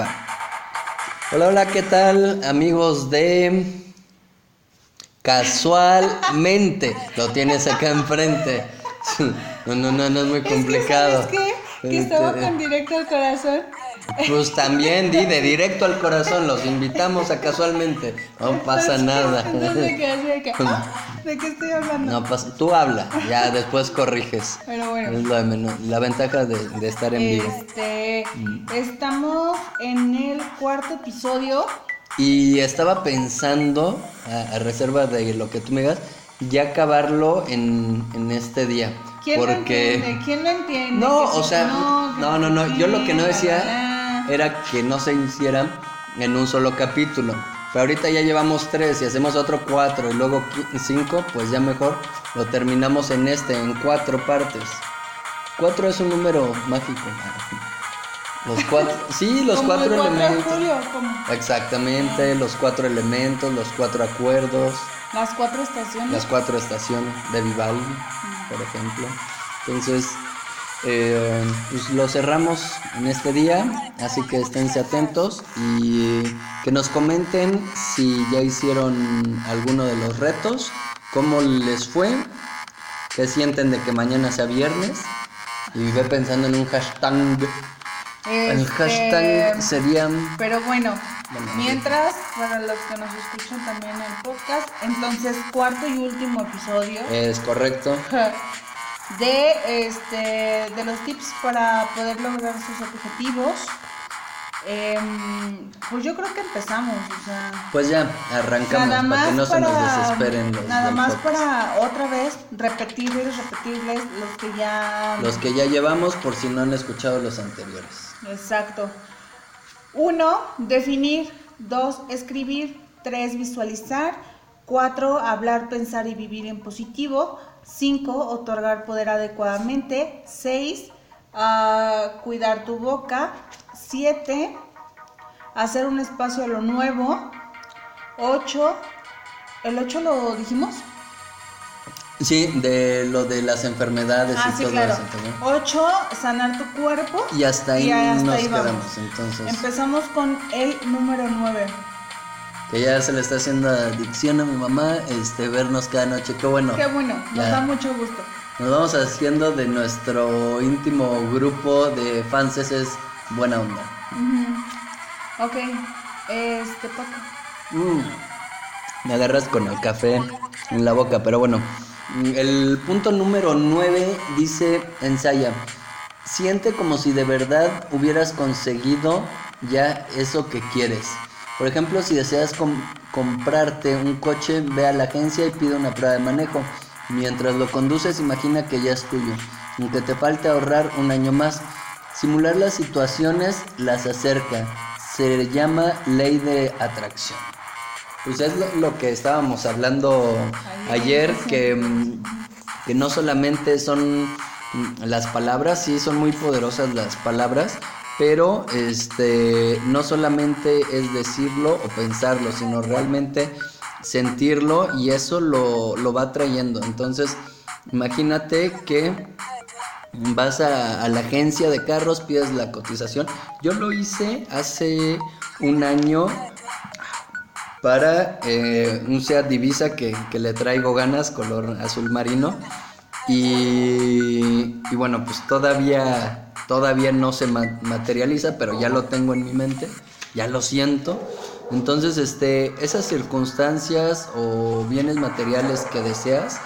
Va. Hola, hola, ¿qué tal, amigos de Casualmente? Lo tienes acá enfrente. No, no, no, no es muy complicado. Es que, ¿sabes qué? Que estaba con directo al corazón. Pues también, di, de directo al corazón, los invitamos a casualmente. No pasa nada. Entonces de ah, ¿de qué estoy hablando? No pasa, tú habla, ya después corriges. Pero bueno. Es lo de menos- la ventaja de, de estar en vivo. Este, Mm. estamos en el cuarto episodio. Y estaba pensando, a, a reserva de lo que tú me digas, ya acabarlo en, en este día. ¿Quién lo porque... entiende? ¿Quién lo entiende? No, o sea, no, no, no. Yo lo que no decía. Era que no se hicieran en un solo capítulo. Pero ahorita ya llevamos tres y hacemos otro cuatro y luego cinco, pues ya mejor lo terminamos en este, en cuatro partes. Cuatro es un número mágico. Los cuatro, sí, los Como el cuatro 4 de elementos. julio, Exactamente, los cuatro elementos, los cuatro acuerdos, las cuatro estaciones. las cuatro estaciones de Vivaldi, por ejemplo. Entonces, eh, pues lo cerramos en este día, así que esténse atentos y que nos comenten si ya hicieron alguno de los retos, cómo les fue, qué sienten de que mañana sea viernes y ve pensando en un hashtag. El Este, hashtag sería... Pero bueno, Bueno, mientras, para los que nos escuchan también en el podcast, entonces cuarto y último episodio Es correcto. de este de los tips para poder lograr sus objetivos. Em, pues yo creo que empezamos, o sea, Pues ya, arrancamos nada para que no se nos desesperen los nada más podcast. para otra vez repetirles, repetirles los que ya Los que ya llevamos por si no han escuchado los anteriores. Exacto. Uno, definir. Dos, escribir. Tres, visualizar. Cuatro, hablar, pensar y vivir en positivo. Cinco, otorgar poder adecuadamente. Seis, ah, cuidar tu boca. Siete, hacer un espacio a lo nuevo. Ocho, ¿el ocho lo dijimos? Sí, de lo de las enfermedades Ah, y sí, todo claro. eso también. Ocho, sanar tu cuerpo. Y hasta ahí Y hasta nos ahí quedamos, entonces. Empezamos con el número nueve. Que ya se le está haciendo adicción a mi mamá, este, vernos cada noche. Qué bueno. Qué bueno, nos Ya. da mucho gusto. Nos vamos haciendo de nuestro íntimo grupo de fans es buena onda. Ujú. Ok, este Paco. Mm, Me agarras con el café en la boca, pero bueno. El punto número 9 dice, ensaya, siente como si de verdad hubieras conseguido ya eso que quieres. Por ejemplo, si deseas com- comprarte un coche, ve a la agencia y pide una prueba de manejo. Mientras lo conduces, imagina que ya es tuyo. Aunque te falte ahorrar un año más. Simular las situaciones las acerca. Se llama ley de atracción. Pues es lo, lo que estábamos hablando Ayer, que, mm, que no solamente son las palabras, sí son muy poderosas las palabras, pero este no solamente es decirlo o pensarlo, sino realmente sentirlo y eso lo, lo va trayendo. Entonces, imagínate que vas a, la agencia de carros, pides la cotización. Yo lo hice hace un año para eh, un Seat Divisa que, que le traigo ganas, color azul marino. Y, y bueno, pues todavía, todavía no se ma- materializa, pero ya lo tengo en mi mente, ya lo siento. Entonces, este, esas circunstancias o bienes materiales que deseas,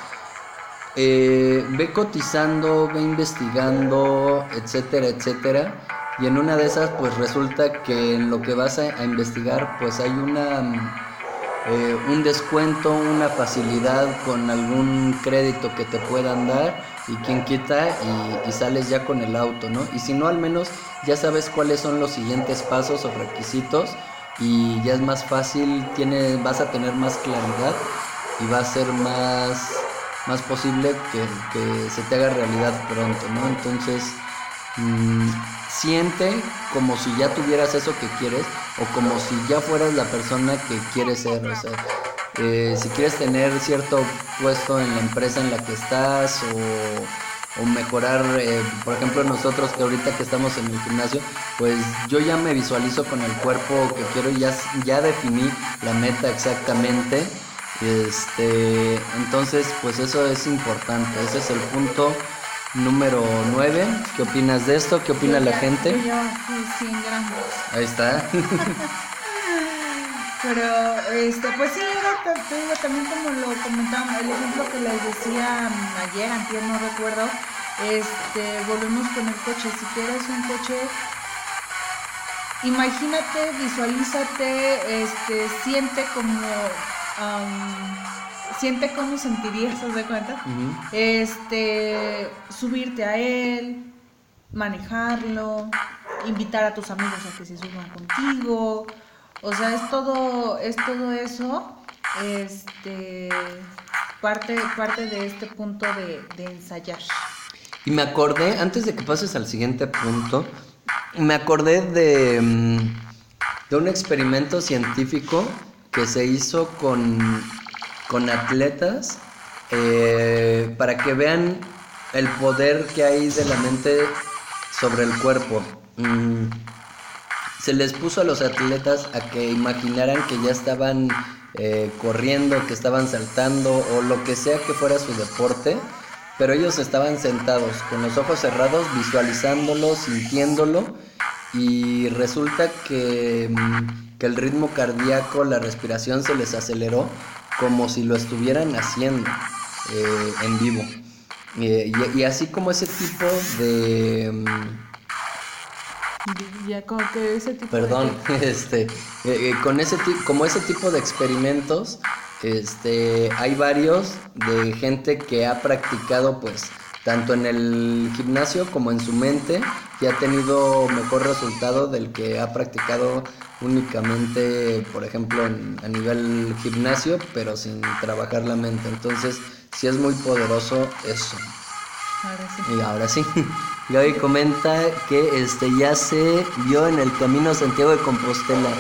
eh, ve cotizando, ve investigando, etcétera, etcétera. Y en una de esas, pues resulta que en lo que vas a, investigar, pues hay una eh, un descuento, una facilidad con algún crédito que te puedan dar y quien quita y, sales ya con el auto, ¿no? Y si no, al menos ya sabes cuáles son los siguientes pasos o requisitos y ya es más fácil, vas a tener más claridad y va a ser más, más posible que, que se te haga realidad pronto, ¿no? Entonces, mm, siente como si ya tuvieras eso que quieres o como si ya fueras la persona que quieres ser. O sea, eh, si quieres tener cierto puesto en la empresa en la que estás o o mejorar, eh, por ejemplo nosotros que ahorita que estamos en el gimnasio, pues yo ya me visualizo con el cuerpo que quiero y ya, ya definí la meta exactamente. Este, entonces, pues eso es importante, ese es el punto número 9. ¿Qué opinas de esto? ¿Qué opina la gente? Ahí está. Pero, este, pues sí, era, también como lo comentaba, el ejemplo que les decía ayer, antes no recuerdo, este, volvemos con el coche. Si quieres un coche, imagínate, visualízate, este, siente como, siente cómo sentirías, ¿te de cuenta? Este, subirte a él, manejarlo, invitar a tus amigos a que se suban contigo. O sea, es todo, es todo eso, este, parte, parte de este punto de, ensayar. Y me acordé, antes de que pases al siguiente punto, me acordé de, mm, de un experimento científico que se hizo con, con atletas eh, para que vean el poder que hay de la mente sobre el cuerpo. Mm, se les puso a los atletas a que imaginaran que ya estaban eh, corriendo, que estaban saltando o lo que sea que fuera su deporte pero ellos estaban sentados con los ojos cerrados, visualizándolo, sintiéndolo, y resulta que, mm, el ritmo cardíaco, la respiración se les aceleró como si lo estuvieran haciendo eh, en vivo. Eh, y, así como ese tipo de... Ya como que ese tipo perdón este eh, con ese como ese tipo de experimentos este, hay varios de gente que ha practicado pues tanto en el gimnasio como en su mente y ha tenido mejor resultado del que ha practicado únicamente, por ejemplo, a nivel gimnasio, pero sin trabajar la mente. Entonces, sí es muy poderoso eso. Ahora sí. Y ahora sí. Gaby comenta que este ya se vio en el camino Santiago de Compostela.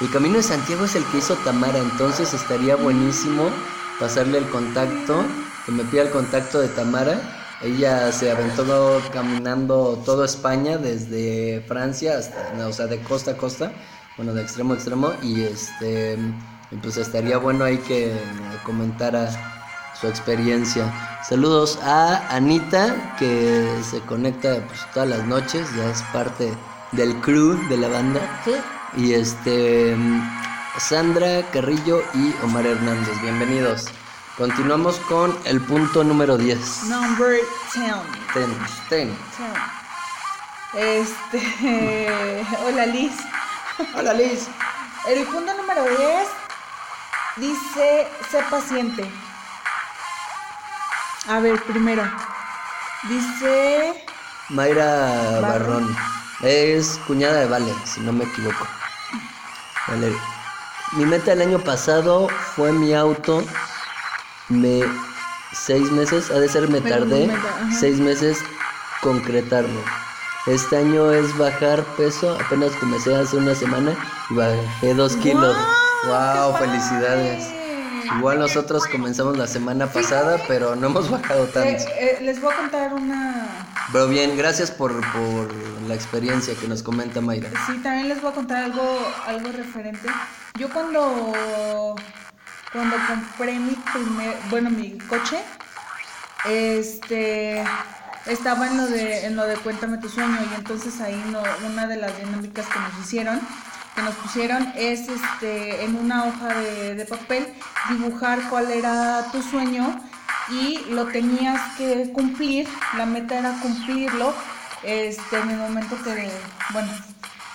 El camino de Santiago es el que hizo Tamara, entonces estaría buenísimo pasarle el contacto, que me pida el contacto de Tamara. Ella se aventó caminando toda España, desde Francia hasta, o sea, de costa a costa, bueno, de extremo a extremo, y este, pues estaría bueno ahí que comentara su experiencia. Saludos a Anita, que se conecta pues, todas las noches, ya es parte del crew de la banda. Y este Sandra Carrillo y Omar Hernández, bienvenidos. Continuamos con el punto número 10. Number 10. 10. Este, hola Liz. Hola Liz. El punto número 10 dice, sé paciente. A ver, primero. Dice... Mayra Barrón. Es cuñada de Vale, si no me equivoco. Vale. Mi meta el año pasado fue mi auto. Me seis meses, ha de ser me tardé seis meses concretarlo. Este año es bajar peso, apenas comencé hace una semana y bajé dos kilos. Wow, felicidades. Igual nosotros comenzamos la semana pasada, pero no hemos bajado tanto. Eh, eh, les voy a contar una... Pero bien, gracias por, por, la experiencia que nos comenta Mayra. Sí, también les voy a contar algo, algo referente. Yo cuando, cuando compré mi primer, bueno, mi coche, este estaba en lo de en lo de cuéntame tu sueño y entonces ahí no, una de las dinámicas que nos hicieron que nos pusieron es este en una hoja de, papel dibujar cuál era tu sueño y lo tenías que cumplir, la meta era cumplirlo este, en el momento que, bueno,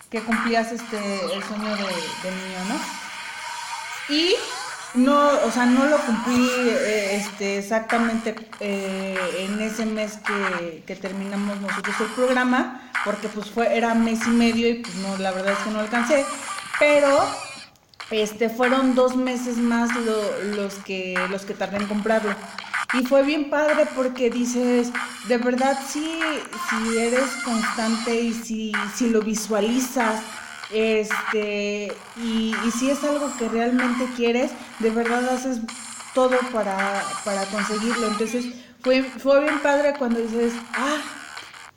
que cumplías este, el sueño de, niño, ¿no? Y no, o sea, no lo cumplí eh, este, exactamente eh, en ese mes que, que, terminamos nosotros el programa, porque pues fue, era mes y medio y pues no, la verdad es que no alcancé, pero este, fueron dos meses más los, que, los que tardé en comprarlo. Y fue bien padre porque dices, de verdad, sí, si eres constante y si, si lo visualizas, este, y, y si es algo que realmente quieres, de verdad haces todo para, para conseguirlo. Entonces fue, fue bien padre cuando dices, ah,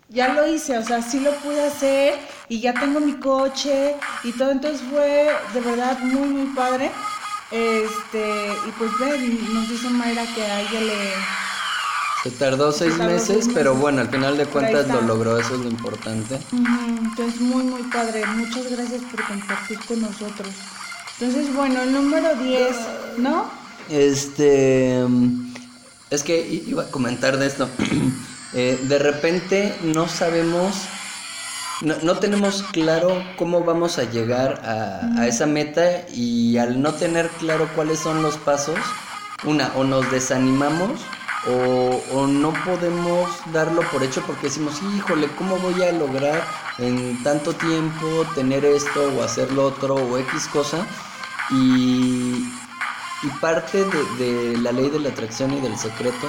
ya lo hice, o sea, sí lo pude hacer y ya tengo mi coche y todo, entonces fue de verdad muy, muy padre. Este, y pues ve, nos dice Mayra que a ella le... Se tardó seis meses, pero bueno, al final de cuentas lo logró, eso es lo importante. Entonces, muy, muy padre. Muchas gracias por compartir con nosotros. Entonces, bueno, el número 10, ¿no? Este, es que iba a comentar de esto. Eh, de repente no sabemos, no, tenemos claro cómo vamos a llegar a, esa meta y al no tener claro cuáles son los pasos, una, o nos desanimamos o, no podemos darlo por hecho porque decimos, híjole, ¿cómo voy a lograr en tanto tiempo tener esto o hacer lo otro o X cosa? Y, y parte de, la ley de la atracción y del secreto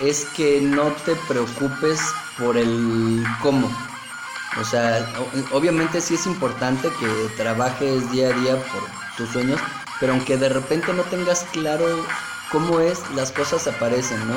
es que no te preocupes por el cómo. O sea, obviamente sí es importante que trabajes día a día por tus sueños, pero aunque de repente no tengas claro cómo es, las cosas aparecen, ¿no?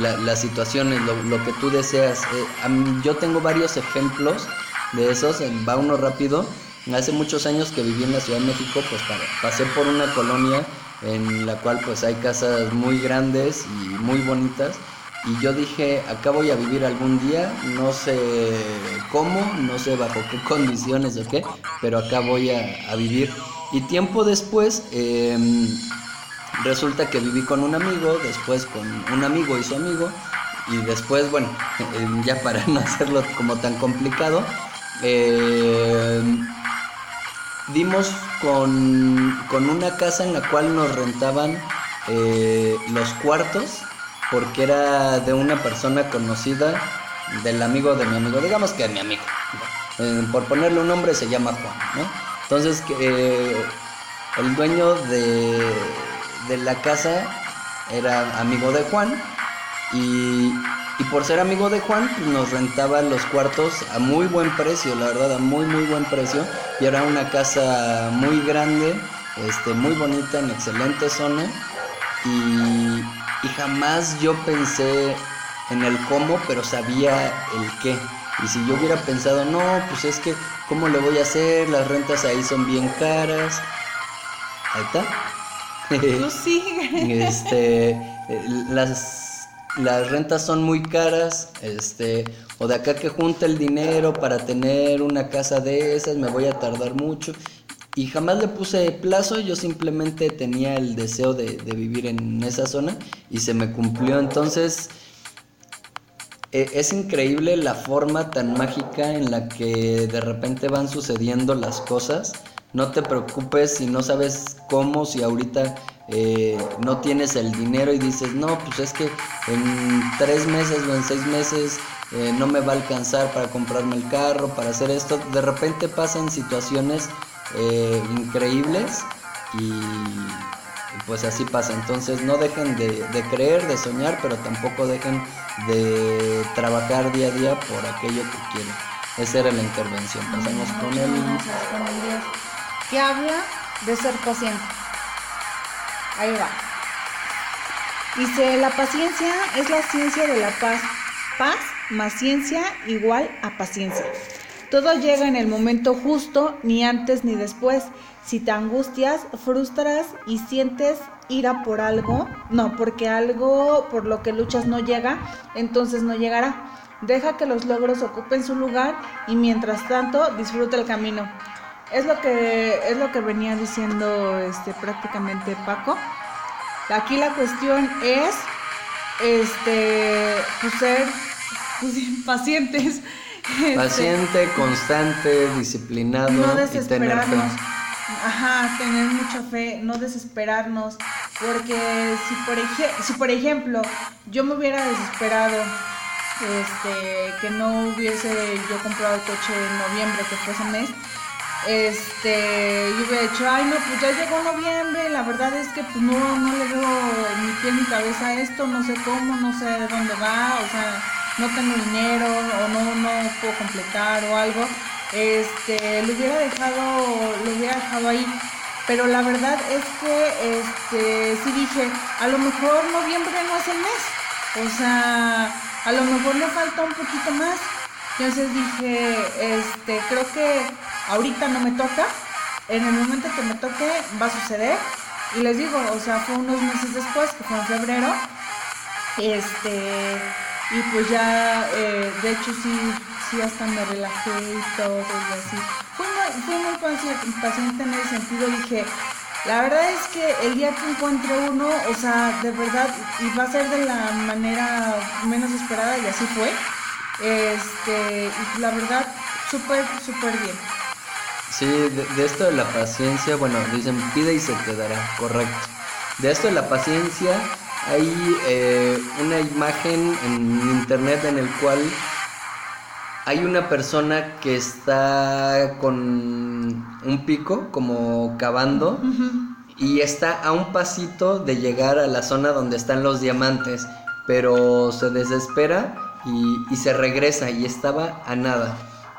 las situaciones, lo, que tú deseas. Eh, yo tengo varios ejemplos de esos, va uno rápido. Hace muchos años que viví en la Ciudad de México, pues pasé por una colonia en la cual pues hay casas muy grandes y muy bonitas y yo dije, acá voy a vivir algún día, no sé cómo, no sé bajo qué condiciones o qué, pero acá voy a, vivir. Y tiempo después, em, resulta que viví con un amigo, después con un amigo y su amigo, y después, bueno, em, ya para no hacerlo como tan complicado, em, dimos con, con una casa en la cual nos rentaban eh, los cuartos porque era de una persona conocida del amigo de mi amigo, digamos que de mi amigo. Eh, por ponerle un nombre se llama Juan, ¿no? Entonces eh, el dueño de, de, la casa era amigo de Juan y, y por ser amigo de Juan pues nos rentaba los cuartos a muy buen precio, la verdad, a muy muy buen precio y era una casa muy grande, este, muy bonita, en excelente zona y y jamás yo pensé en el cómo, pero sabía el qué. Y si yo hubiera pensado, no, pues es que, ¿cómo le voy a hacer? Las rentas ahí son bien caras. Ahí está. Tú sigue. este, las, las rentas son muy caras. Este, o de acá que junta el dinero para tener una casa de esas, me voy a tardar mucho. Y jamás le puse plazo, yo simplemente tenía el deseo de, vivir en esa zona y se me cumplió. Entonces, e, es increíble la forma tan mágica en la que de repente van sucediendo las cosas. No te preocupes si no sabes cómo, si ahorita eh, no tienes el dinero y dices, no, pues es que en tres meses o en seis meses eh, no me va a alcanzar para comprarme el carro, para hacer esto. De repente pasan situaciones eh, increíbles y, pues así pasa. Entonces no dejen de, creer, de soñar, pero tampoco dejen de trabajar día a día por aquello que quieren. Esa era la intervención. Pasamos con el... Que habla de ser paciente. Ahí va. Dice, la paciencia es la ciencia de la paz. Paz más ciencia igual a paciencia. Todo llega en el momento justo, ni antes ni después. Si te angustias, frustras y sientes ira por algo, no, porque algo por lo que luchas no llega, entonces no llegará. Deja que los logros ocupen su lugar y mientras tanto disfruta el camino. Es lo que es lo que venía diciendo este prácticamente Paco. Aquí la cuestión es este pues ser pues, pacientes este, Paciente, constante, disciplinado no y tener fe. Ajá, tener mucha fe, no desesperarnos, porque si por, si por ejemplo yo me hubiera desesperado este, que no hubiese yo comprado el coche en noviembre, que fue ese mes, este, yo hubiera dicho, ay no, pues ya llegó noviembre, la verdad es que pues no, no le veo ni pie ni cabeza esto, no sé cómo, no sé dónde va, o sea, no tengo dinero o no, no puedo completar o algo, este, lo hubiera dejado, lo hubiera dejado ahí. Pero la verdad es que este, sí dije, a lo mejor noviembre no es el mes. O sea, a lo mejor le falta un poquito más. Entonces dije, este, creo que ahorita no me toca. En el momento que me toque va a suceder. Y les digo, o sea, fue unos meses después, que fue en febrero. Este, y pues ya, eh, de hecho sí, sí hasta me relajé y todo y así. Fui muy, fui muy paciente en ese sentido, dije, la verdad es que el día que encuentre uno, o sea, de verdad, y va a ser de la manera menos esperada, y así fue. Este, y la verdad, súper, súper bien. Sí, de, esto de la paciencia, bueno, dicen pide y se te dará, correcto. De esto de la paciencia, hay eh, una imagen en internet en el cual hay una persona que está con un pico como cavando y está a un pasito de llegar a la zona donde están los diamantes, pero se desespera y, se regresa y estaba a nada.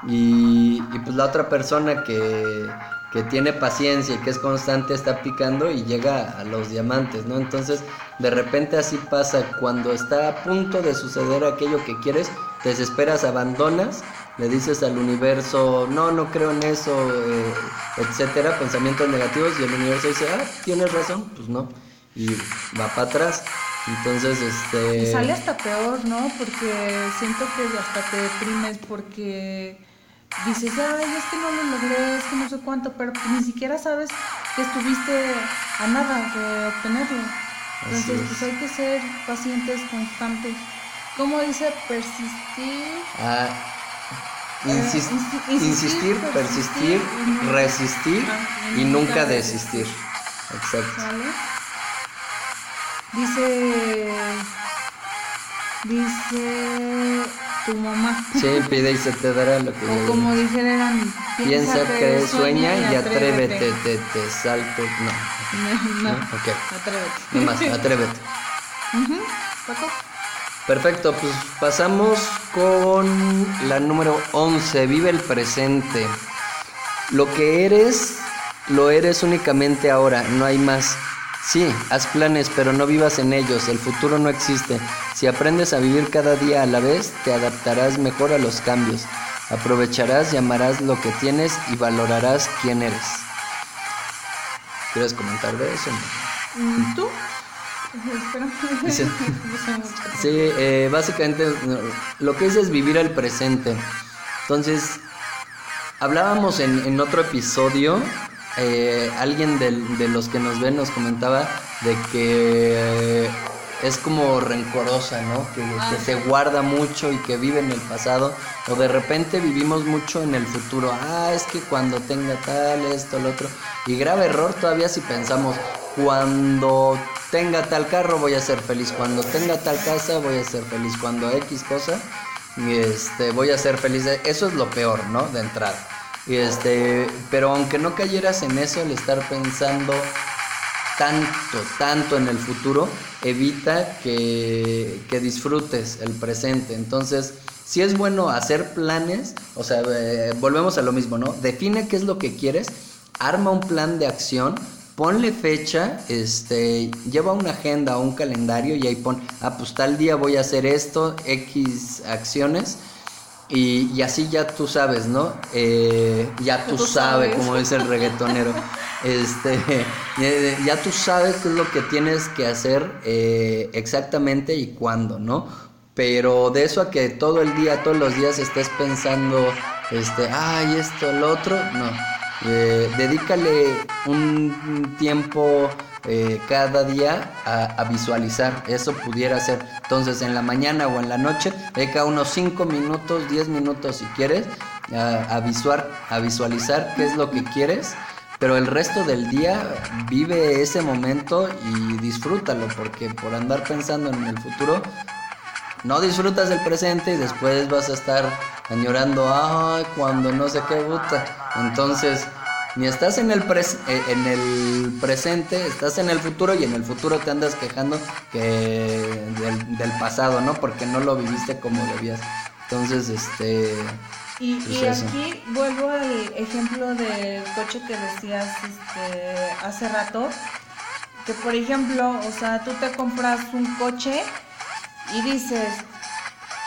Y, pues la otra persona que, que tiene paciencia y que es constante está picando y llega a los diamantes, ¿no? Entonces, de repente así pasa cuando está a punto de suceder aquello que quieres, te desesperas, abandonas, le dices al universo, no, no creo en eso, eh, etcétera, pensamientos negativos y el universo dice, ah, tienes razón, pues no, y va para atrás. Entonces, este... Y sale hasta peor, ¿no? Porque siento que hasta te deprimes porque dices, ay, es que no lo logré, es que no sé cuánto, pero ni siquiera sabes que estuviste a nada de obtenerlo. Entonces, pues hay que ser pacientes, constantes. ¿Cómo dice? Persistir. Ah, eh, insistir, persistir, resistir y nunca desistir. Exacto. Dice. Dice tu mamá. Sí, pide y se te dará lo que O como dijeran, piensa, que sueña y atrévete, te, te, salto. No. No, ok. Atrévete. No más, atrévete. Perfecto, pues pasamos con la número 11. Vive el presente. Lo que eres, lo eres únicamente ahora, no hay más. Sí, haz planes, pero no vivas en ellos, el futuro no existe. Si aprendes a vivir cada día a la vez, te adaptarás mejor a los cambios. Aprovecharás y amarás lo que tienes y valorarás quién eres. ¿Quieres comentar de eso? Mm, ¿Tú? sí, eh, básicamente lo que es es vivir el presente. Entonces, hablábamos en, en otro episodio eh, alguien de los que nos ven nos comentaba de que es como rencorosa, ¿no? Que, ah. se guarda mucho y que vive en el pasado. O de repente vivimos mucho en el futuro. Ah, es que cuando tenga tal, esto, lo otro. Y grave error todavía si pensamos, cuando tenga tal carro voy a ser feliz. Cuando tenga tal casa voy a ser feliz. Cuando X cosa, este, voy a ser feliz. Eso es lo peor, ¿no? De entrada. Este, pero aunque no cayeras en eso, el estar pensando tanto, tanto en el futuro, evita que, que disfrutes el presente. Entonces, si es bueno hacer planes, o sea, eh, volvemos a lo mismo, ¿no? Define qué es lo que quieres, arma un plan de acción, ponle fecha, este, lleva una agenda o un calendario y ahí pon, ah, pues tal día voy a hacer esto, X acciones y, así ya tú sabes, ¿no? Eh, ya tú, sabes, como dice el reggaetonero. este, ya tú sabes qué es lo que tienes que hacer eh, exactamente y cuándo, ¿no? Pero de eso a que todo el día, todos los días estés pensando, este, ay, esto, el otro, no. Eh, dedícale un tiempo eh, cada día a, visualizar. Eso pudiera ser. Entonces en la mañana o en la noche, deja unos 5 minutos, 10 minutos si quieres, a, visuar, a visualizar qué es lo que quieres. Pero el resto del día vive ese momento y disfrútalo, porque por andar pensando en el futuro, no disfrutas del presente y después vas a estar añorando, ay, cuando no sé qué gusta. Entonces, ni estás en el, eh, en el presente, estás en el futuro y en el futuro te andas quejando que del, pasado, ¿no? Porque no lo viviste como debías. Entonces, este... Y, pues aquí vuelvo al ejemplo del coche que decías este, hace rato, que por ejemplo, o sea, tú te compras un coche y dices,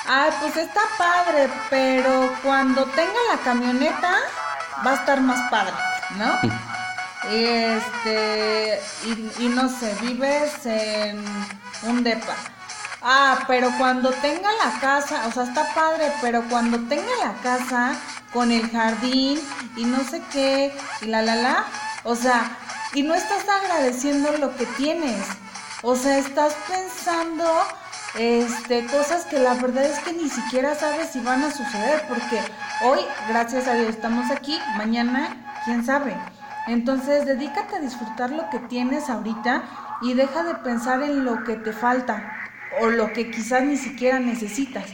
ay, pues está padre, pero cuando tenga la camioneta va a estar más padre, ¿no? este, y, y no sé, vives en un depa. Ah, pero cuando tenga la casa, o sea, está padre, pero cuando tenga la casa con el jardín y no sé qué, y la la la, o sea, y no estás agradeciendo lo que tienes. O sea, estás pensando este cosas que la verdad es que ni siquiera sabes si van a suceder porque hoy, gracias a Dios, estamos aquí, mañana quién sabe. Entonces, dedícate a disfrutar lo que tienes ahorita y deja de pensar en lo que te falta o lo que quizás ni siquiera necesitas.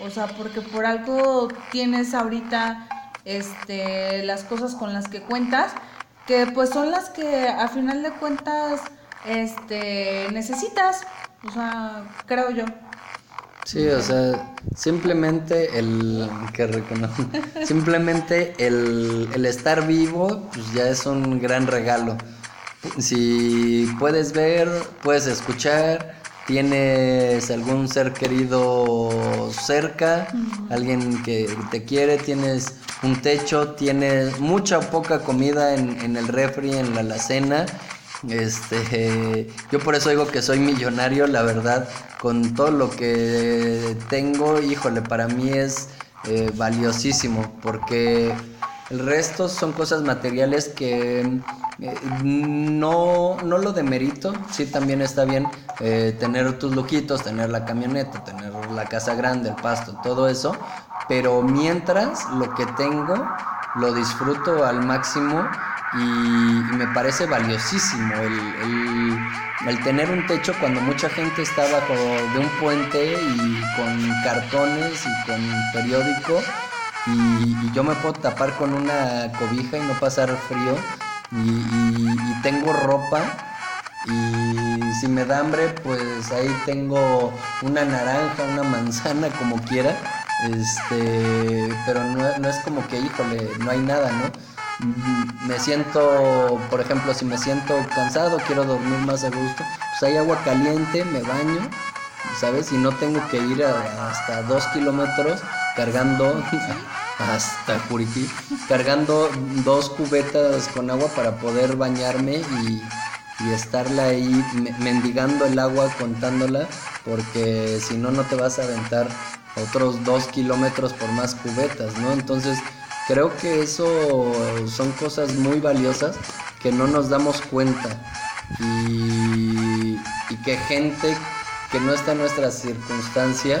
O sea, porque por algo tienes ahorita este las cosas con las que cuentas que pues son las que a final de cuentas este necesitas, o sea, creo yo. Sí, o sea, simplemente el que simplemente el, el estar vivo, pues ya es un gran regalo. Si puedes ver, puedes escuchar, tienes algún ser querido cerca, alguien que te quiere, tienes un techo, tienes mucha o poca comida en, en el refri, en la alacena. Este, yo por eso digo que soy millonario, la verdad, con todo lo que tengo, híjole, para mí es eh, valiosísimo, porque el resto son cosas materiales que eh, no, no lo demerito, sí también está bien eh, tener tus lujitos, tener la camioneta, tener la casa grande, el pasto, todo eso, pero mientras lo que tengo lo disfruto al máximo y, me parece valiosísimo el, tener un techo cuando mucha gente está bajo de un puente y con cartones y con periódico. Y, yo me puedo tapar con una cobija y no pasar frío. Y, tengo ropa. Y si me da hambre pues ahí tengo una naranja, una manzana como quiera. Este pero no, no es como que híjole no hay nada no me siento por ejemplo si me siento cansado quiero dormir más a gusto pues hay agua caliente me baño sabes y no tengo que ir hasta dos kilómetros cargando hasta Juriquí, cargando dos cubetas con agua para poder bañarme y, y estarla ahí mendigando el agua, contándola, porque si no, no te vas a aventar otros dos kilómetros por más cubetas, ¿no? Entonces, creo que eso son cosas muy valiosas que no nos damos cuenta y, y que gente que no está en nuestra circunstancia,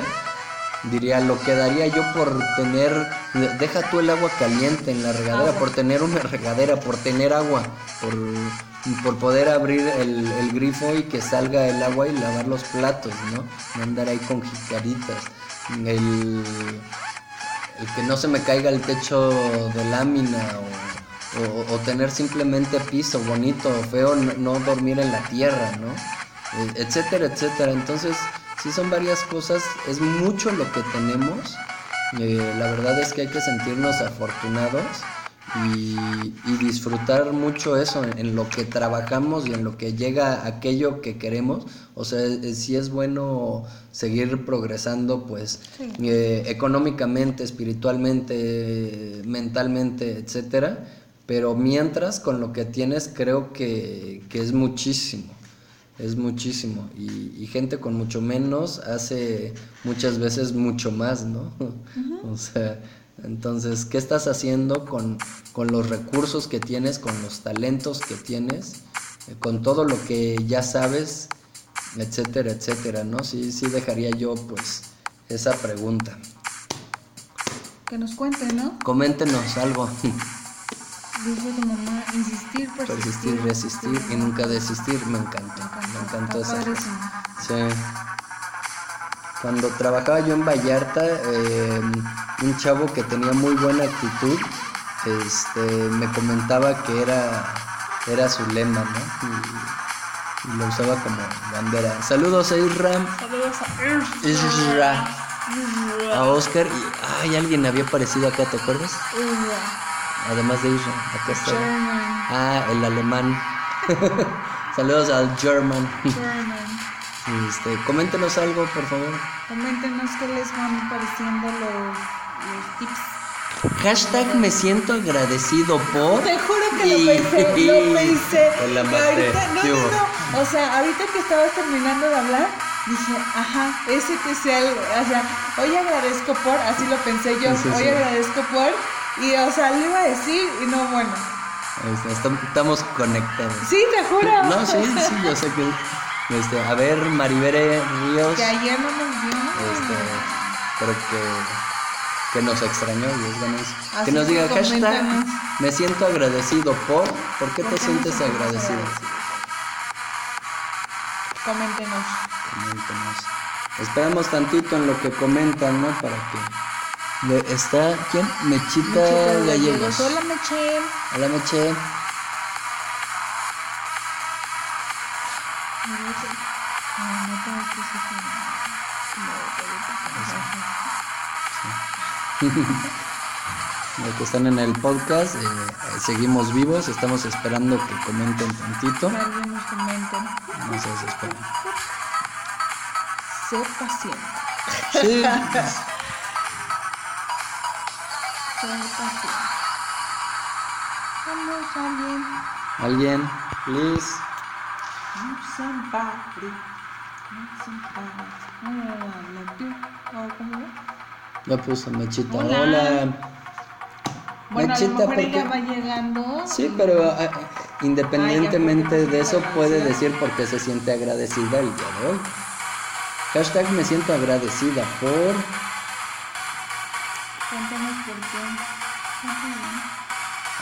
diría, lo que daría yo por tener, deja tú el agua caliente en la regadera, por tener una regadera, por tener agua, por, por poder abrir el, grifo y que salga el agua y lavar los platos, ¿no? No andar ahí con jicaritas. El, el que no se me caiga el techo de lámina o, o, tener simplemente piso bonito o feo, no, dormir en la tierra, ¿no? E, etcétera, etcétera. Entonces, sí son varias cosas, es mucho lo que tenemos. Eh, la verdad es que hay que sentirnos afortunados y, disfrutar mucho eso en, lo que trabajamos y en lo que llega aquello que queremos. O sea, si es bueno seguir progresando, pues eh, económicamente, espiritualmente, mentalmente, etcétera. Pero mientras con lo que tienes creo que, que es muchísimo es muchísimo y, gente con mucho menos hace muchas veces mucho más, ¿no? o sea, entonces, ¿qué estás haciendo con, los recursos que tienes, con los talentos que tienes, eh, con todo lo que ya sabes, etcétera, etcétera, ¿no? Sí, sí dejaría yo pues esa pregunta. Que nos cuenten, ¿no? Coméntenos algo. Dice tu mamá, insistir, persistir. resistir y nunca desistir. Me encantó. Me encantó esa. Sí. Cuando trabajaba yo en Vallarta, em, un chavo que tenía muy buena actitud, este, me comentaba que era, era su lema, ¿no? Y, lo usaba como bandera. Saludos a Isra. Saludos a Isra. A Oscar y ay, alguien había aparecido acá, ¿te acuerdas? Además de Israel, acá está. Ah, el alemán. Saludos al German. German. Este, coméntenos algo, por favor. Coméntenos qué les van pareciendo los, los tips. Hashtag me siento agradecido por. Te juro que lo pensé, lo pensé. La Y ahorita- no, ¿Qué no, no. O sea, ahorita que estabas terminando de hablar, dije, ajá, ese que sea el, o sea, hoy agradezco por, así lo pensé yo, Sí, sí, hoy sí. agradezco por, y o sea, le iba a decir, y no, bueno. Este, estam- estamos conectados. Sí, te juro. No, sí, sí, yo sé que. Este, a ver, Maribere Ríos. Que ayer no nos vio. Este, creo que, que nos extrañó. Así Que nos diga hashtag me siento agradecido por. ¿Por qué ¿Por te qué sientes agradecido? Coméntenos. Coméntenos. Esperamos tantito en lo que comentan, ¿no? Para que. está, ¿quién? Mechita Chicas Gallegos. Hola, Meche. Hola, Meche. No tengo que ser Los que están en el podcast, eh, seguimos vivos, estamos esperando que comenten tantito. Alguien nos comente. No se desesperen. Sé paciente. Sí, Sé paciente. Vamos alguien. alguien, please. Somebody. Somebody. Ah. Ya puso Mechita. Hola. Hola. Bueno, a lo Mechita, mejor ¿por ella va llegando. Sí, pero eh, independientemente Ay, de eso, porque- puede decir por qué se siente agradecida el día de hoy. Hashtag me siento agradecida por. Cuéntanos por qué.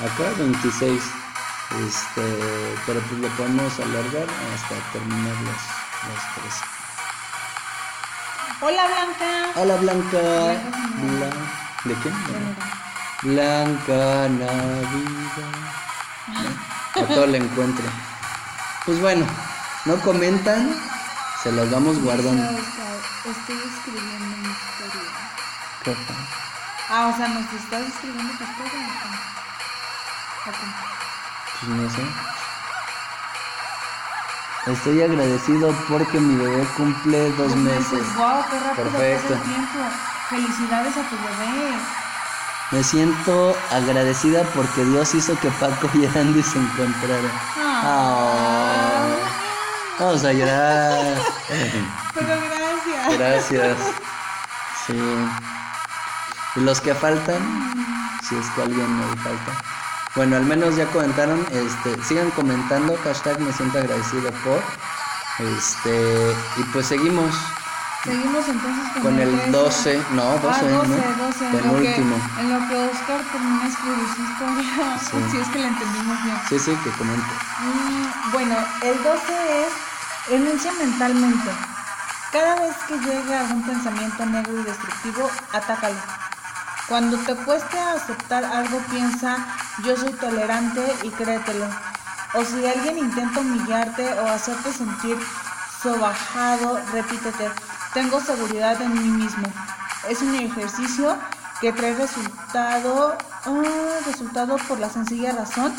Acá 26. Este, pero pues lo podemos alargar hasta terminar los, los tres. Hola, Blanca. Hola Blanca. Blan- ¿De quién? Blanca Navidad. A todo el encuentro. Pues bueno, no comentan, se las vamos guardando. Estoy escribiendo mi historia. ¿Qué tal? Ah, o sea, ¿nos estás escribiendo tu historia? No sé. Estoy agradecido porque mi bebé cumple dos meses. Wow, qué rápido Perfecto. pasa el tiempo. Felicidades a tu bebé. Me siento agradecida porque Dios hizo que Paco y Andy se encontraran. Ah. Ah. Vamos a llorar. Pero gracias. Gracias. Sí. Y los que faltan, si es que alguien me falta. Bueno, al menos ya comentaron, este, sigan comentando, hashtag me siento agradecido por. Este, y pues seguimos Seguimos entonces con, con el 13. 12, no, 12, ah, 12, ¿no? 12, en lo, que, Penúltimo. en lo que Oscar termina escribir su historia, Sí. si es que la entendimos bien. Sí, sí, que comente. Mm, bueno, el 12 es renuncia mentalmente. Cada vez que llegue algún pensamiento negro y destructivo, atácalo. Cuando te cueste aceptar algo, piensa, yo soy tolerante y créetelo. O si alguien intenta humillarte o hacerte sentir sobajado, repítete, tengo seguridad en mí mismo. Es un ejercicio que trae resultado, ah, resultado por la sencilla razón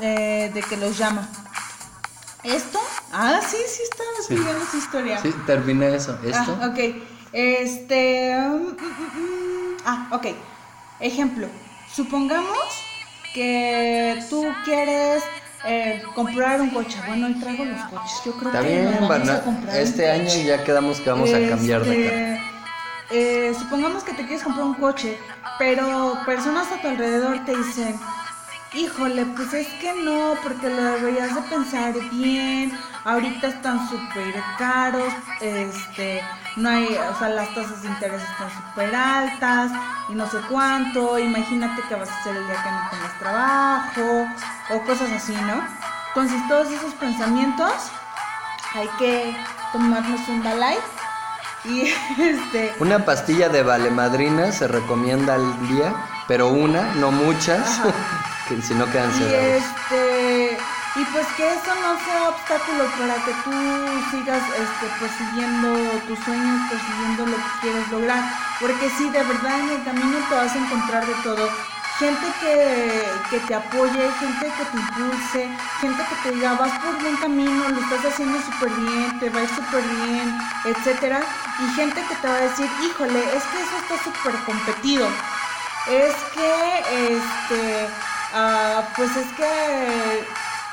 eh, de que los llama. ¿Esto? Ah, sí, sí estaba escribiendo su historia. Sí, terminé eso. ¿Esto? Ah, ok. Este. mm, mm, mm, ah, ok. Ejemplo. Supongamos que tú quieres eh, comprar un coche. Bueno, hoy traigo los coches. Yo creo Está que vamos a comprar Este año coche. ya quedamos que vamos a cambiar de carro. Este, eh, supongamos que te quieres comprar un coche, pero personas a tu alrededor te dicen, híjole, pues es que no, porque lo deberías de pensar bien, ahorita están súper caros, este, no hay, o sea, las tasas de interés están súper altas y no sé cuánto, imagínate que vas a hacer el día que no tengas trabajo o cosas así, ¿no? Entonces todos esos pensamientos hay que tomarnos un balay y este Una pastilla de valemadrina se recomienda al día, pero una, no muchas, Ajá. Que si no quedan y sedados. este y pues que eso no sea obstáculo para que tú sigas este persiguiendo tus sueños, persiguiendo lo que quieres lograr, porque sí de verdad en el camino te vas a encontrar de todo. gente que, que, te apoye, gente que te impulse, gente que te diga, vas por buen camino, lo estás haciendo súper bien, te va a ir súper bien, etcétera. Y gente que te va a decir, híjole, es que eso está súper competido. Es que, este, uh, pues es que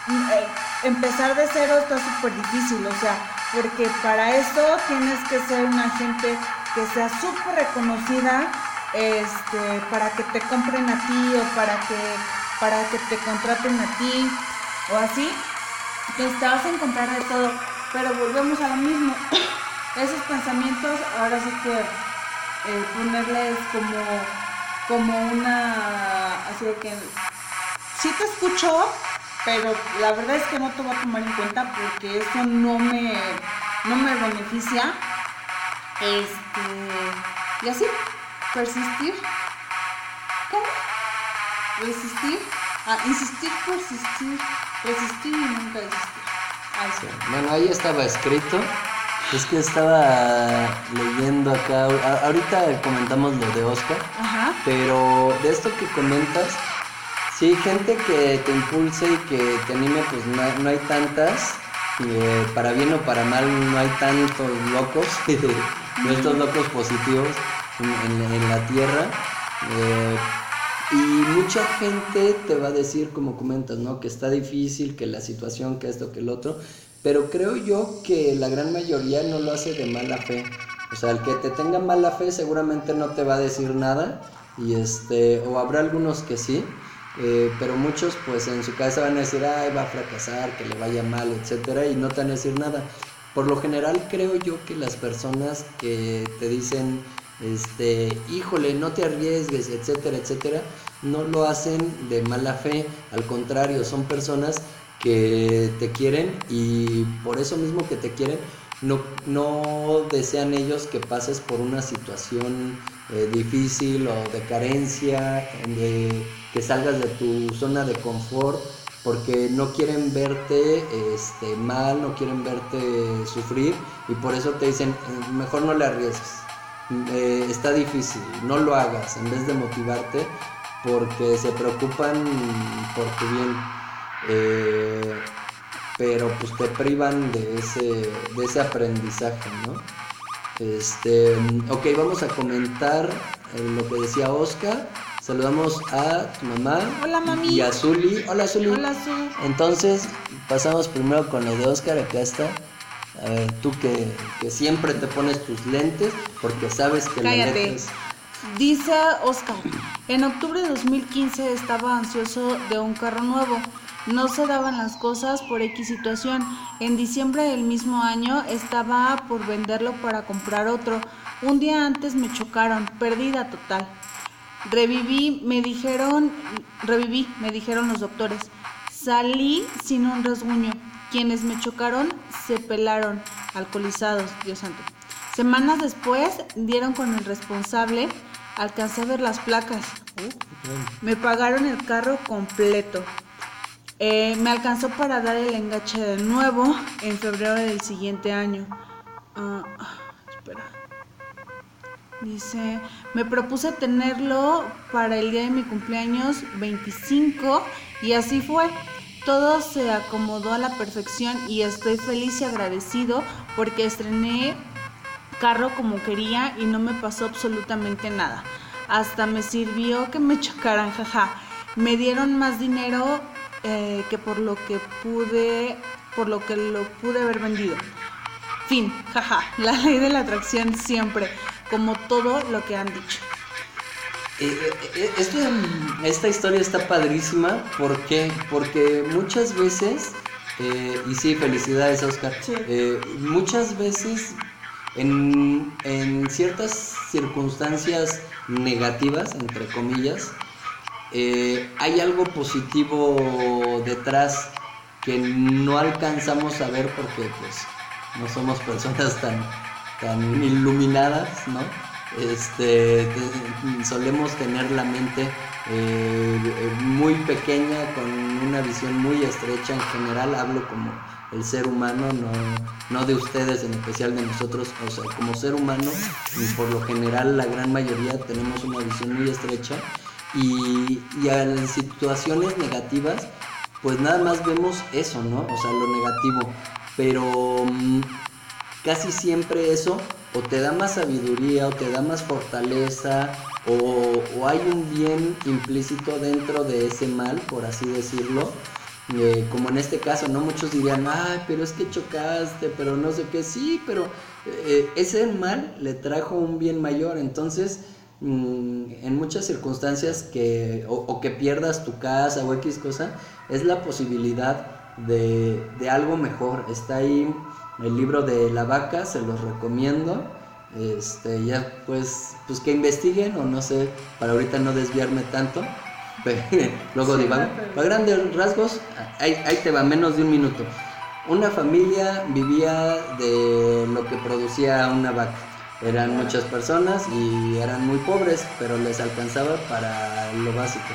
eh, empezar de cero está súper difícil, o sea, porque para eso tienes que ser una gente que sea súper reconocida este, para que te compren a ti o para que, para que te contraten a ti o así. Entonces te vas a encontrar de todo, pero volvemos a lo mismo. Esos pensamientos ahora sí que eh, ponerles como, como una, así de que sí te escucho, pero la verdad es que no te voy a tomar en cuenta porque eso no me, no me beneficia. Este, y así, persistir. ¿Cómo? Resistir. Ah, insistir, persistir. Resistir y nunca desistir. Ahí Bueno, ahí estaba escrito. Es que estaba leyendo acá. ahorita comentamos lo de Oscar. Ajá. Pero de esto que comentas, sí, gente que te impulse y que te anime, pues no, hay tantas. Eh, para bien o para mal, no hay tantos locos. no estos locos positivos en, la tierra. Eh, y mucha gente te va a decir, como comentas, ¿no? Que está difícil, que la situación, que esto, que el otro. Pero creo yo que la gran mayoría no lo hace de mala fe. O sea, el que te tenga mala fe seguramente no te va a decir nada. Y este, o habrá algunos que sí. Eh, pero muchos pues en su cabeza van a decir, ay, va a fracasar, que le vaya mal, etcétera, y no te van a decir nada. Por lo general creo yo que las personas que te dicen, este, híjole, no te arriesgues, etcétera, etcétera, no lo hacen de mala fe, al contrario, son personas que te quieren y por eso mismo que te quieren, no, no desean ellos que pases por una situación eh, difícil o de carencia, de que salgas de tu zona de confort, porque no quieren verte este, mal, no quieren verte sufrir y por eso te dicen, eh, mejor no le arriesgues eh, está difícil, no lo hagas en vez de motivarte porque se preocupan por tu bien. Eh, pero pues te privan de ese, de ese aprendizaje, ¿no? Este, ok, vamos a comentar lo que decía Oscar. Saludamos a tu mamá. Hola, mami. Y a Zuli. Hola, Zuli. Hola, Zuli. Entonces, pasamos primero con lo de Oscar. Acá está. A ver, tú que, siempre te pones tus lentes porque sabes que Cállate. Dice Oscar, en octubre de 2015 estaba ansioso de un carro nuevo. No se daban las cosas por X situación. En diciembre del mismo año estaba por venderlo para comprar otro. Un día antes me chocaron, pérdida total. Reviví, me dijeron, reviví, me dijeron los doctores. Salí sin un rasguño. Quienes me chocaron se pelaron, alcoholizados, Dios santo. Semanas después dieron con el responsable, alcancé a ver las placas. Me pagaron el carro completo. Eh, me alcanzó para dar el engache de nuevo en febrero del siguiente año. Ah, espera. Dice, me propuse tenerlo para el día de mi cumpleaños 25 y así fue. Todo se acomodó a la perfección y estoy feliz y agradecido porque estrené carro como quería y no me pasó absolutamente nada. Hasta me sirvió que me chocaran, jaja. Me dieron más dinero eh, que por lo que pude, por lo que lo pude haber vendido. Fin, jaja. La ley de la atracción siempre, como todo lo que han dicho. Eh, eh, eh, esta historia está padrísima. ¿Por qué? Porque muchas veces, y sí, felicidades Oscar, muchas veces en, ciertas circunstancias negativas, entre comillas, hay algo positivo detrás que no alcanzamos a ver porque pues no somos personas tan, tan iluminadas, ¿no? este, solemos tener la mente eh, muy pequeña, con una visión muy estrecha en general, hablo como el ser humano, no, no de ustedes, en especial de nosotros, o sea, como ser humano, por lo general la gran mayoría tenemos una visión muy estrecha Y, y en situaciones negativas, pues nada más vemos eso, ¿no? O sea, lo negativo. Pero mm, casi siempre eso o te da más sabiduría o te da más fortaleza o, hay un bien implícito dentro de ese mal, por así decirlo. Eh, como en este caso, ¿no? Muchos dirían, ay, pero es que chocaste, pero no sé qué, sí, pero eh, ese mal le trajo un bien mayor, entonces mm, en muchas circunstancias que o, o, que pierdas tu casa o X cosa, es la posibilidad de, de algo mejor. Está ahí el libro de la vaca, se los recomiendo. Este, ya pues, pues que investiguen o no sé, para ahorita no desviarme tanto. Luego sí, divago. Para grandes rasgos, ahí, ahí te va, menos de un minuto. Una familia vivía de lo que producía una vaca. Eran muchas personas y eran muy pobres, pero les alcanzaba para lo básico.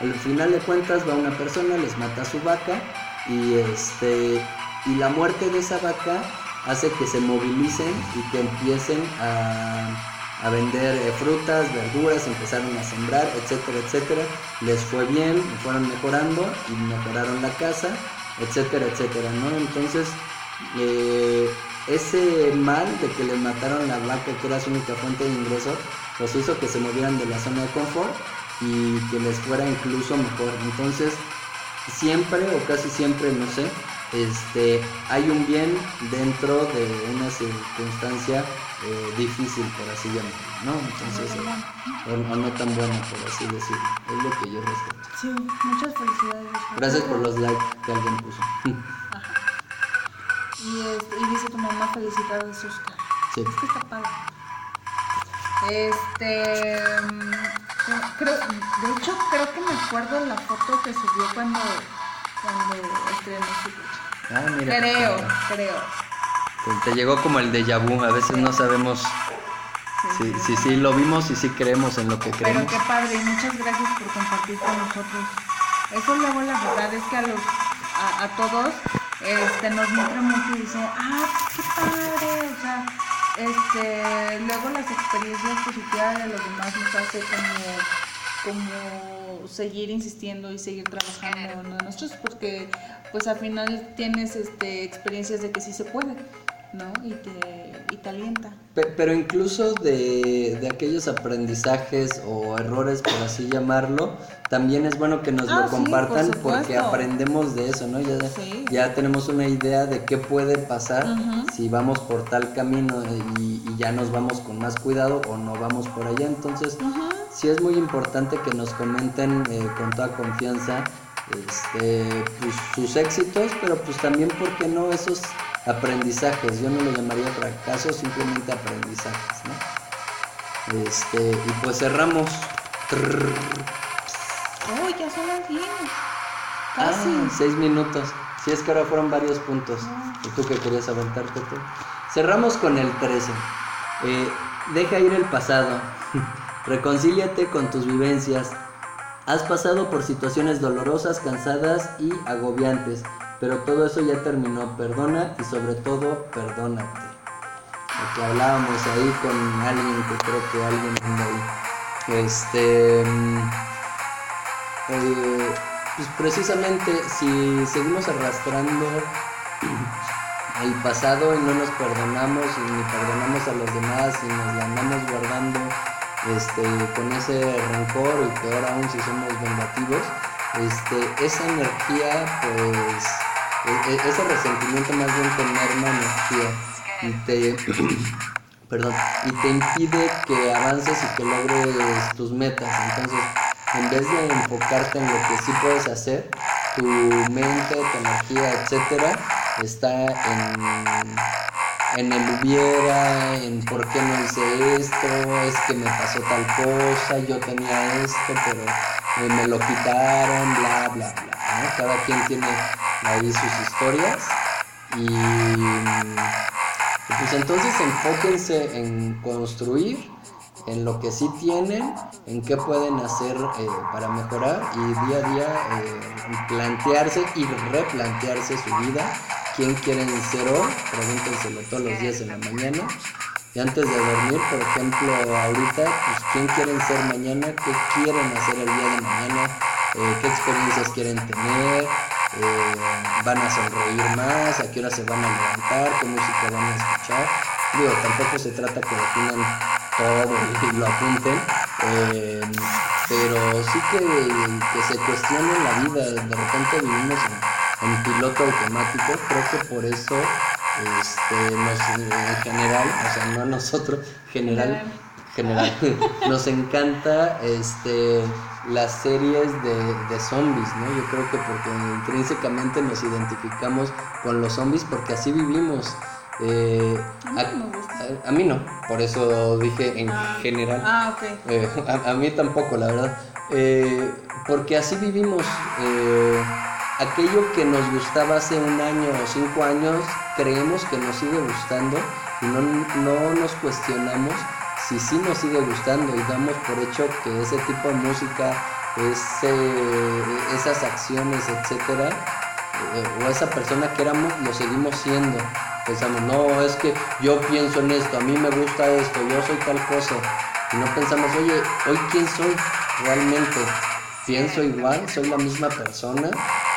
Al final de cuentas va una persona, les mata a su vaca y este y la muerte de esa vaca hace que se movilicen y que empiecen a, a vender eh, frutas, verduras, empezaron a sembrar, etcétera, etcétera. Les fue bien, fueron mejorando y mejoraron la casa, etcétera, etcétera, ¿no? Entonces, eh, ese mal de que le mataron la vaca, que era su única fuente de ingreso, los hizo que se movieran de la zona de confort y que les fuera incluso mejor. Entonces, siempre o casi siempre, no sé, este, hay un bien dentro de una circunstancia eh, difícil, por así llamarlo, ¿no? Entonces, o, o, no tan buena, por así decirlo. Es lo que yo respeto. Sí, muchas felicidades. Gracias por los likes que alguien puso. Ajá. Y, este, y dice tu mamá felicidades, Oscar. Sí. Es que está padre. Este. Creo, de hecho, creo que me acuerdo la foto que subió cuando, cuando su Ah, mira. Creo, creo. Te, te, llegó como el déjà vu, a veces no sabemos si sí, sí, sí, lo vimos y sí creemos en lo que creemos. Pero qué padre, y muchas gracias por compartir con nosotros. Eso luego la verdad es que a los a, a todos este, nos nutre mucho y dice, ah, qué padre, o sea, este, luego las experiencias positivas de los demás nos hace como, como seguir insistiendo y seguir trabajando ¿no? nosotros porque pues al final tienes este, experiencias de que sí se puede, ¿no? Y te, y te alienta. Pero, pero incluso de, de, aquellos aprendizajes o errores, por así llamarlo, también es bueno que nos ah, lo compartan sí, por porque aprendemos de eso, ¿no? Ya, sí. ya tenemos una idea de qué puede pasar uh -huh. si vamos por tal camino y, y, ya nos vamos con más cuidado o no vamos por allá. Entonces, uh -huh. sí es muy importante que nos comenten eh, con toda confianza este, pues, sus éxitos, pero pues también, ¿por qué no esos aprendizajes? Yo no lo llamaría fracaso, simplemente aprendizajes, ¿no? Este, y pues cerramos. Oh, ya son las 10. Casi. Ah, seis minutos. Si es que ahora fueron varios puntos. Ah. ¿Y tú que querías aventarte tú? Cerramos con el 13. Eh, deja ir el pasado. Reconcíliate con tus vivencias. Has pasado por situaciones dolorosas, cansadas y agobiantes, pero todo eso ya terminó. Perdona y sobre todo, perdónate. Lo que hablábamos ahí con alguien que creo que alguien anda ahí. Este. Eh, pues precisamente si seguimos arrastrando el pasado y no nos perdonamos y ni perdonamos a los demás y nos la andamos guardando este, con ese rencor y peor aún si somos vengativos, este, esa energía, pues, e, e, ese resentimiento más bien te merma energía y te, perdón, y te impide que avances y que logres tus metas. Entonces, en vez de enfocarte en lo que sí puedes hacer, tu mente, tu energía, etcétera, está en en el hubiera, en por qué no hice esto, es que me pasó tal cosa, yo tenía esto, pero eh, me lo quitaron, bla, bla, bla. ¿no? Cada quien tiene ahí sus historias y pues entonces enfóquense en construir, en lo que sí tienen, en qué pueden hacer eh, para mejorar y día a día eh, plantearse y replantearse su vida quién quieren ser hoy, pregúntenselo todos los días en la mañana. Y antes de dormir, por ejemplo, ahorita, pues, ¿quién quieren ser mañana? ¿Qué quieren hacer el día de mañana? Eh, ¿Qué experiencias quieren tener? ¿Van a sonreír más? ¿A qué hora se van a levantar? ¿Qué música van a escuchar? Digo, tampoco se trata que definan todo y lo apunten, eh, pero sí que, que, se cuestione la vida. De repente vivimos en, en piloto automático, creo que por eso este, nos, en general, o sea, no a nosotros, general, general, nos encanta este, las series de, de, zombies, ¿no? Yo creo que porque intrínsecamente nos identificamos con los zombies porque así vivimos. Eh, a, mí no a, mí no, por eso dije en ah, general. Ah, ok. Eh, a, mí tampoco, la verdad. Eh, porque así vivimos. Eh, aquello que nos gustaba hace un año o cinco años, creemos que nos sigue gustando y no, no nos cuestionamos si sí nos sigue gustando y damos por hecho que ese tipo de música, ese, esas acciones, etcétera, o esa persona que éramos, lo seguimos siendo. Pensamos, no, es que yo pienso en esto, a mí me gusta esto, yo soy tal cosa. Y no pensamos, oye, hoy quién soy realmente. Pienso igual, soy la misma persona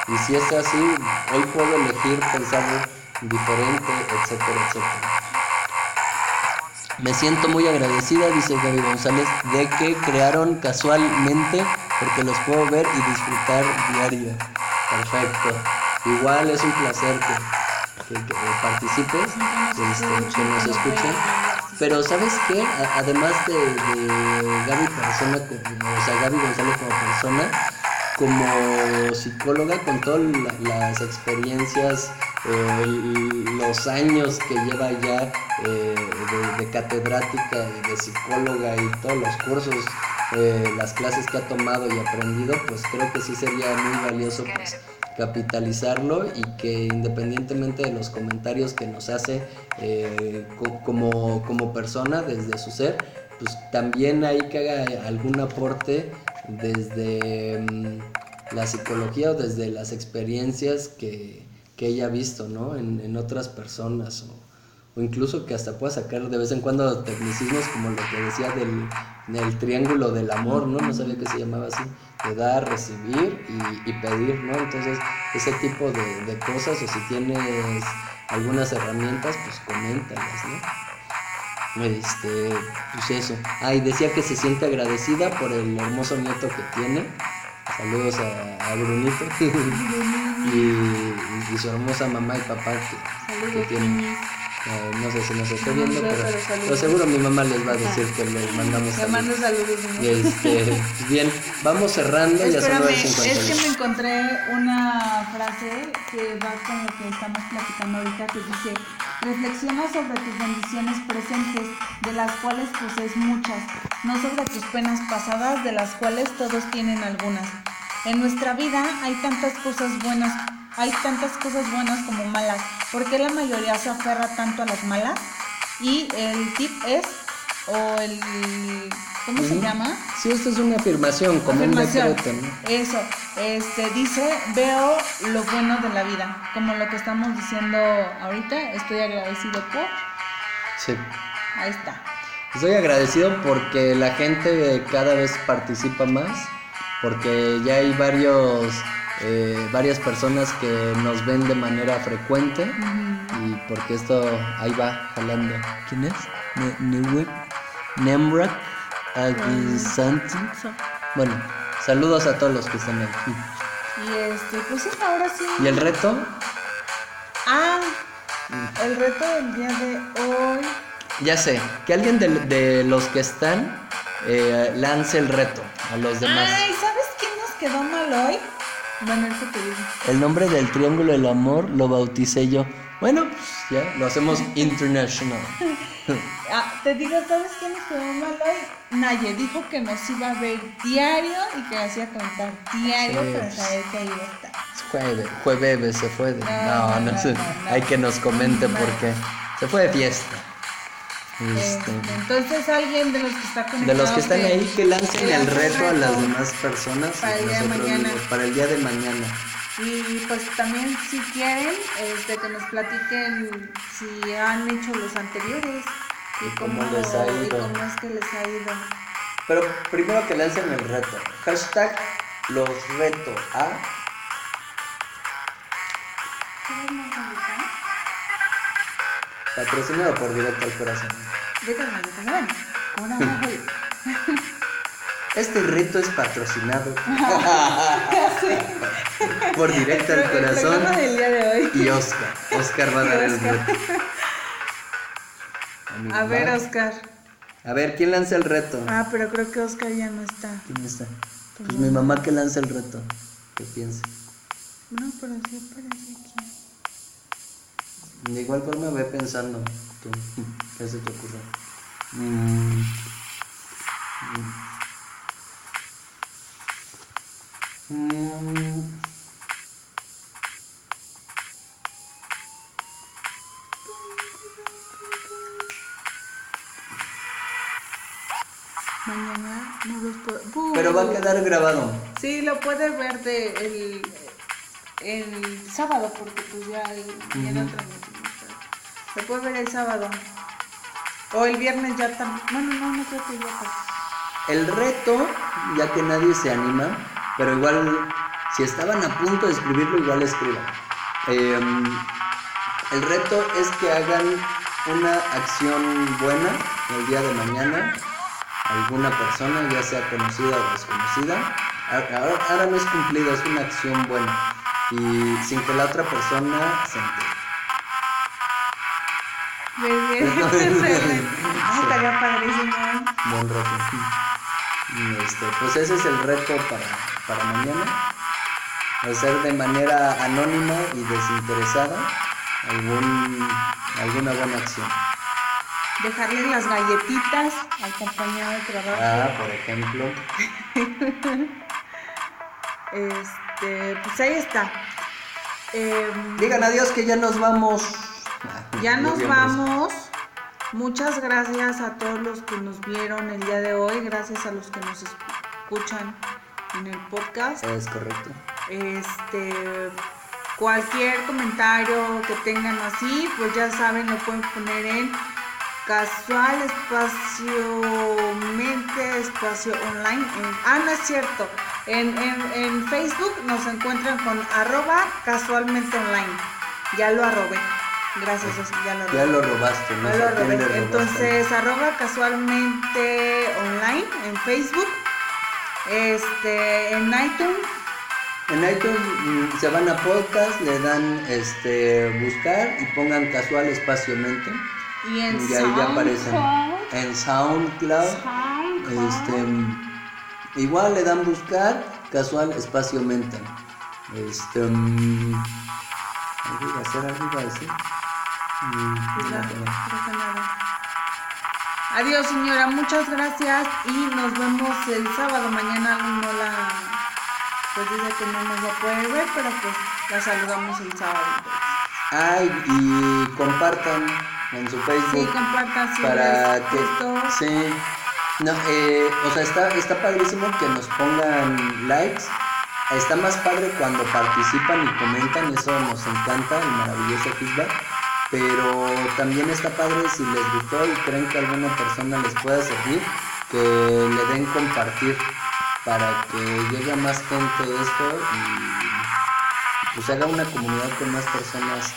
y si es así, hoy puedo elegir pensar diferente, etcétera, etcétera. Me siento muy agradecida, dice Gaby González, de que crearon casualmente porque los puedo ver y disfrutar diario. Perfecto. Igual es un placer que, participes, este, que nos escuchen. Pero ¿sabes qué? además de, de Gaby persona, o Gaby González como persona, como psicóloga con todas las experiencias, eh, los años que lleva ya eh, de, catedrática y de psicóloga y todos los cursos, eh, las clases que ha tomado y aprendido, pues creo que sí sería muy valioso pues, capitalizarlo y que independientemente de los comentarios que nos hace como, como persona desde su ser, pues también hay que haga algún aporte desde mm, la psicología o desde las experiencias que, ella ha visto, ¿no? En, otras personas o, incluso que hasta pueda sacar de vez en cuando tecnicismos como lo que decía del, triángulo del amor, ¿no? No sabía que se llamaba así, de dar, recibir y, pedir, ¿no? Entonces, ese tipo de, de, cosas o si tienes algunas herramientas, pues coméntalas, ¿no? Este, pues eso. Ah, y decía que se siente agradecida por el hermoso nieto que tiene Saludos a, Brunito y, su hermosa mamá y papá que, que tienen. Eh, no sé si nos está viendo, pero, seguro mi mamá les va a decir que les mandamos saludos. saludos y este, bien, vamos cerrando. Espérame, es que me encontré una frase que va con lo que estamos platicando ahorita, que dice, reflexiona sobre tus bendiciones presentes, de las cuales posees muchas, no sobre tus penas pasadas, de las cuales todos tienen algunas. En nuestra vida hay tantas cosas buenas hay tantas cosas buenas como malas. ¿Por qué la mayoría se aferra tanto a las malas? Y el tip es, o el, ¿cómo se llama? Sí, esto es una afirmación, como un decreto. Eso, este, dice, veo lo bueno de la vida, como lo que estamos diciendo ahorita, estoy agradecido por... Sí. Ahí está. Estoy agradecido porque la gente cada vez participa más, porque ya hay varios eh, varias personas que nos ven de manera frecuente y porque esto ahí va jalando. ¿Quién es? Nemrak Aguisanti. Bueno, saludos a todos los que están aquí. Y este, pues ahora sí. ¿Y el reto? Ah, el reto del día de hoy. Ya sé, que alguien de, los que están eh, lance el reto a los demás. Ay, ¿sabes quién nos quedó mal hoy? Bueno, eso te digo. El nombre del Triángulo del Amor lo bauticé yo. Bueno, pues ya, lo hacemos international. ah, te digo, ¿sabes quién estuvo mal hoy? Naye dijo que nos iba a ver diario y que hacía contar diario para saber que iba a estar. Jueves, jueves se fue de... No, no, sé. Hay que nos comente por qué. Se fue de fiesta. Este, entonces alguien de los que está De los que están ahí que lancen el reto a las demás personas para el día de mañana. para el día de mañana. Y pues también si quieren este, que nos platiquen si han hecho los anteriores. y cómo les ha y ido. cómo es que les ha ido. Pero primero que lancen el reto. Hashtag los reto a. ¿Quieres más ahorita? Patrocinado por Directo al Corazón. Este reto es patrocinado sé. por Directo al Corazón y Oscar. Oscar va a dar el reto. A ver. Oscar. A ver, ¿quién lanza el reto? Ah, pero creo que Oscar ya no está. ¿Quién está? Pues mi mamá que lanza el reto. ¿Qué piensa? No, pero sí aparece. De igual forma ve pensando tú. ¿Qué se te ocurre? Mm. Mm. Mm. Mañana no los puedo. Pero va a quedar grabado. Sí, lo puede ver de el, el sábado, porque pues ya el- viene otra Lo puede ver el sábado. O el viernes ya también. Bueno, no, no creo que ya. El reto, ya que nadie se anima, pero igual, si estaban a punto de escribirlo, igual escriban. Em, el reto es que hagan una acción buena el día de mañana, alguna persona, ya sea conocida o desconocida. Ahora, ahora no es cumplido, es una acción buena. Y sin que la otra persona se entere. Ah, estaría padrísimo. Buen reto. Y, Este, pues ese es el reto para, para mañana. Hacer de manera anónima y desinteresada algún, alguna buena acción. Dejarle las galletitas al compañero de trabajo. Ah, por ejemplo. Este, pues ahí está. Em, Digan adiós que ya nos vamos. Ya nos vamos. Muchas gracias a todos los que nos vieron el día de hoy. Gracias a los que nos escuchan en el podcast. Es correcto. Este, cualquier comentario que tengan así, pues ya saben, lo pueden poner en casual espacio mente espacio online. En- ah, no es cierto. En, en, en Facebook nos encuentran con arroba casualmente online. Ya lo arrobé. Gracias, Oscar, ya lo. Ya lo robaste, ¿no? Ya lo robé. robaste. Entonces, arroba casualmente online en Facebook. Este, en iTunes. En iTunes mm, se van a podcast, le dan este buscar y pongan casual espacio mente. Y en Y ahí ya aparecen. En SoundCloud. SoundCloud. Este, igual le dan buscar casual espacio mente. Este, mm, algo iba a hacer, algo iba a decir. Mm, Pues ya, nada. Adiós señora, muchas gracias y nos vemos el sábado. Mañana no la... Pues dice que no nos va a poder ver, pero pues la saludamos el sábado. Ay, y compartan en su Facebook. Sí, compartan si para que gustó. sí no eh, o sea está está padrísimo que nos pongan likes está más padre cuando participan y comentan eso nos encanta el maravilloso feedback pero también está padre si les gustó y creen que alguna persona les pueda servir que le den compartir para que llegue a más gente esto y pues haga una comunidad con más personas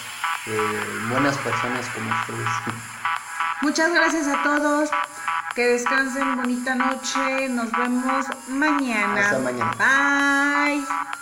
eh, buenas personas como ustedes Muchas gracias a todos. Que descansen, bonita noche. Nos vemos mañana. Hasta mañana. Bye.